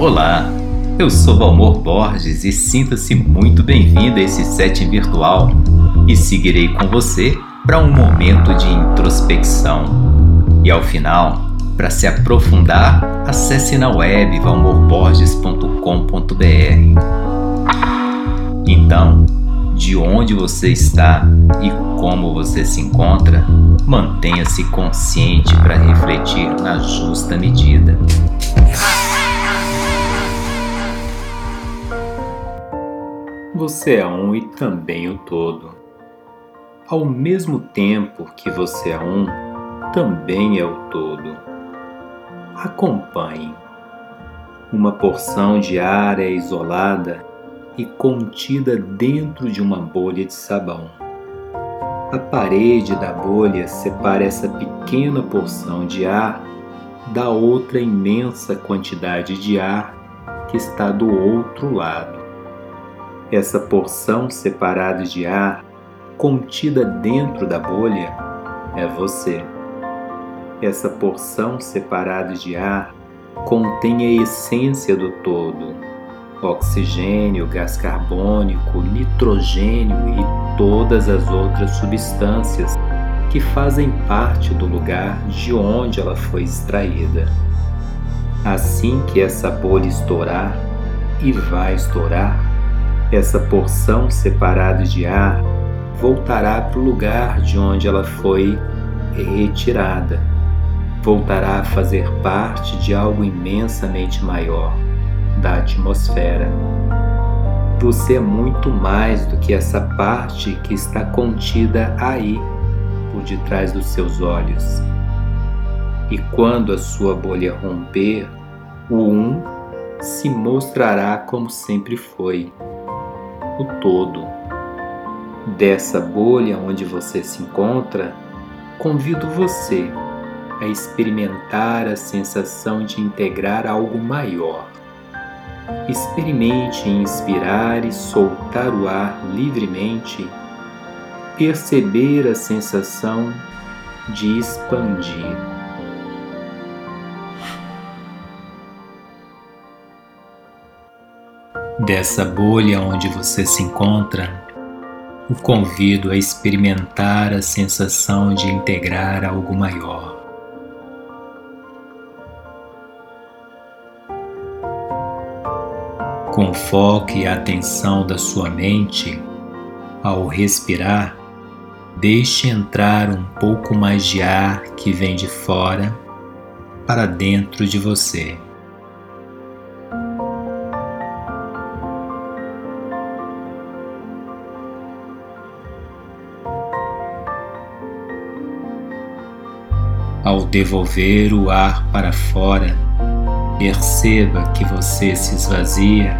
Olá, eu sou Valmor Borges e sinta-se muito bem-vindo a esse setting virtual e seguirei com você para um momento de introspecção. E ao final, para se aprofundar, acesse na web valmorborges.com.br. Então, de onde você está e como você se encontra, mantenha-se consciente para refletir na justa medida. Você é um e também o todo. Ao mesmo tempo que você é um, também é o todo. Acompanhe. Uma porção de ar é isolada e contida dentro de uma bolha de sabão. A parede da bolha separa essa pequena porção de ar da outra imensa quantidade de ar que está do outro lado. Essa porção separada de ar contida dentro da bolha é você. Essa porção separada de ar contém a essência do todo oxigênio, gás carbônico, nitrogênio e todas as outras substâncias que fazem parte do lugar de onde ela foi extraída. Assim que essa bolha estourar, e vai estourar, essa porção separada de ar voltará para o lugar de onde ela foi retirada. Voltará a fazer parte de algo imensamente maior da atmosfera. Você é muito mais do que essa parte que está contida aí, por detrás dos seus olhos. E quando a sua bolha romper, o um se mostrará como sempre foi, o todo. Dessa bolha onde você se encontra, convido você a experimentar a sensação de integrar algo maior Experimente inspirar e soltar o ar livremente, perceber a sensação de expandir. Dessa bolha onde você se encontra, o convido a experimentar a sensação de integrar algo maior. Com foco e atenção da sua mente, ao respirar, deixe entrar um pouco mais de ar que vem de fora para dentro de você. Devolver o ar para fora, perceba que você se esvazia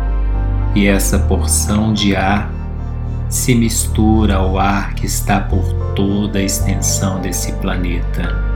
e essa porção de ar se mistura ao ar que está por toda a extensão desse planeta.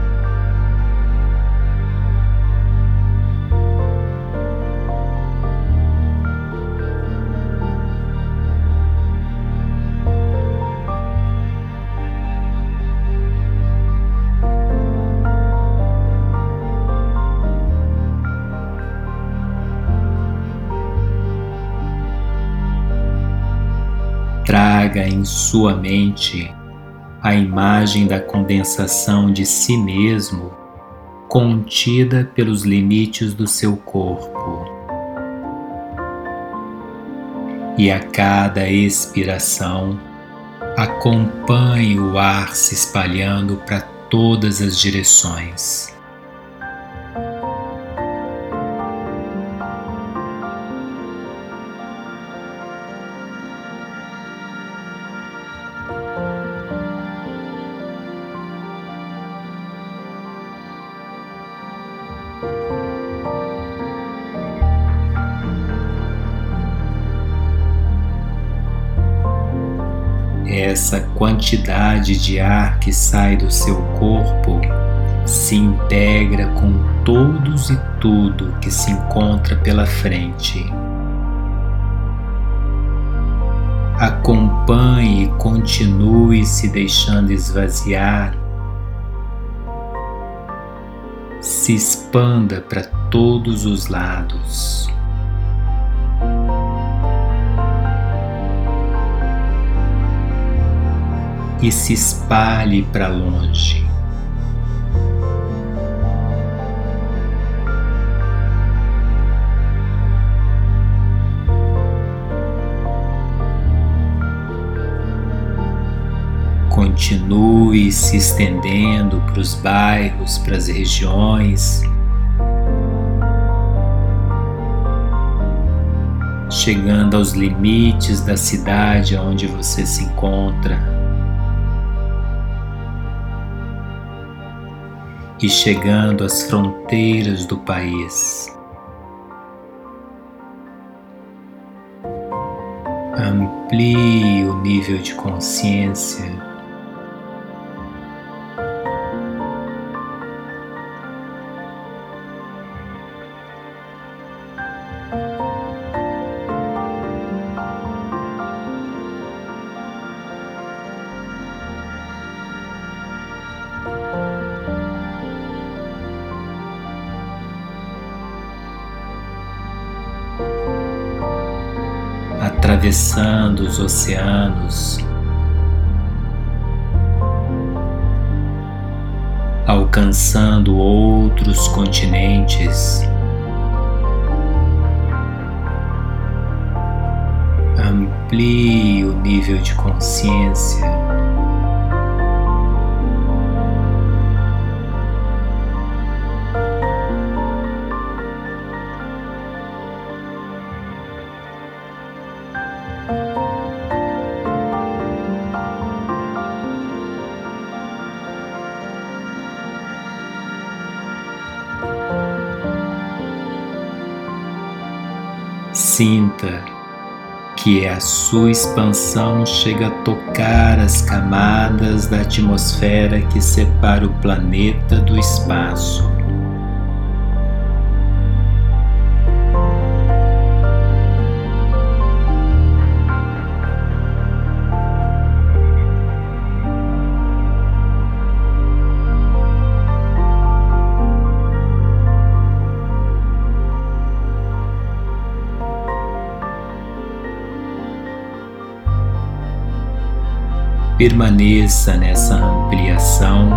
Traga em sua mente a imagem da condensação de si mesmo contida pelos limites do seu corpo. E a cada expiração, acompanhe o ar se espalhando para todas as direções. Essa quantidade de ar que sai do seu corpo se integra com todos e tudo que se encontra pela frente. Acompanhe e continue se deixando esvaziar. Se expanda para todos os lados. E se espalhe para longe. continue se estendendo para os bairros, para as regiões, chegando aos limites da cidade onde você se encontra e chegando às fronteiras do país. Amplie o nível de consciência atravessando os oceanos, alcançando outros continentes. Amplie o nível de consciência. Sinta que a sua expansão chega a tocar as camadas da atmosfera que separa o planeta do espaço. Permaneça nessa ampliação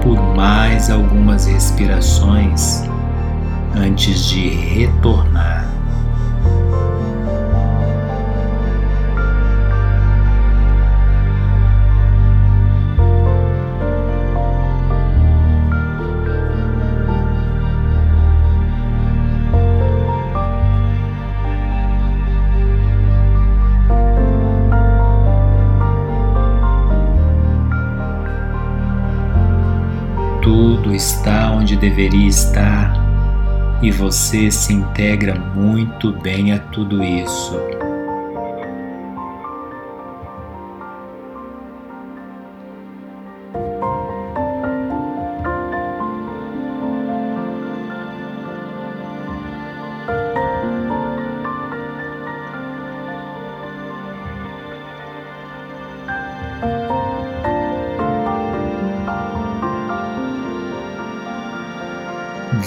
por mais algumas respirações antes de retornar. Deveria estar e você se integra muito bem a tudo isso.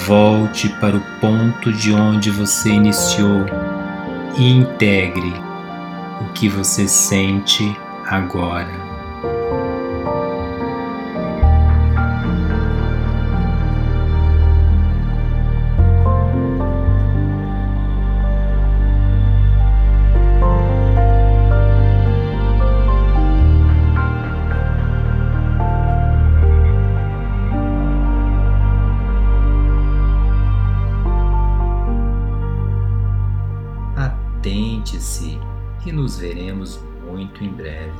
Volte para o ponto de onde você iniciou e integre o que você sente agora. Lembre-se nos veremos muito em breve.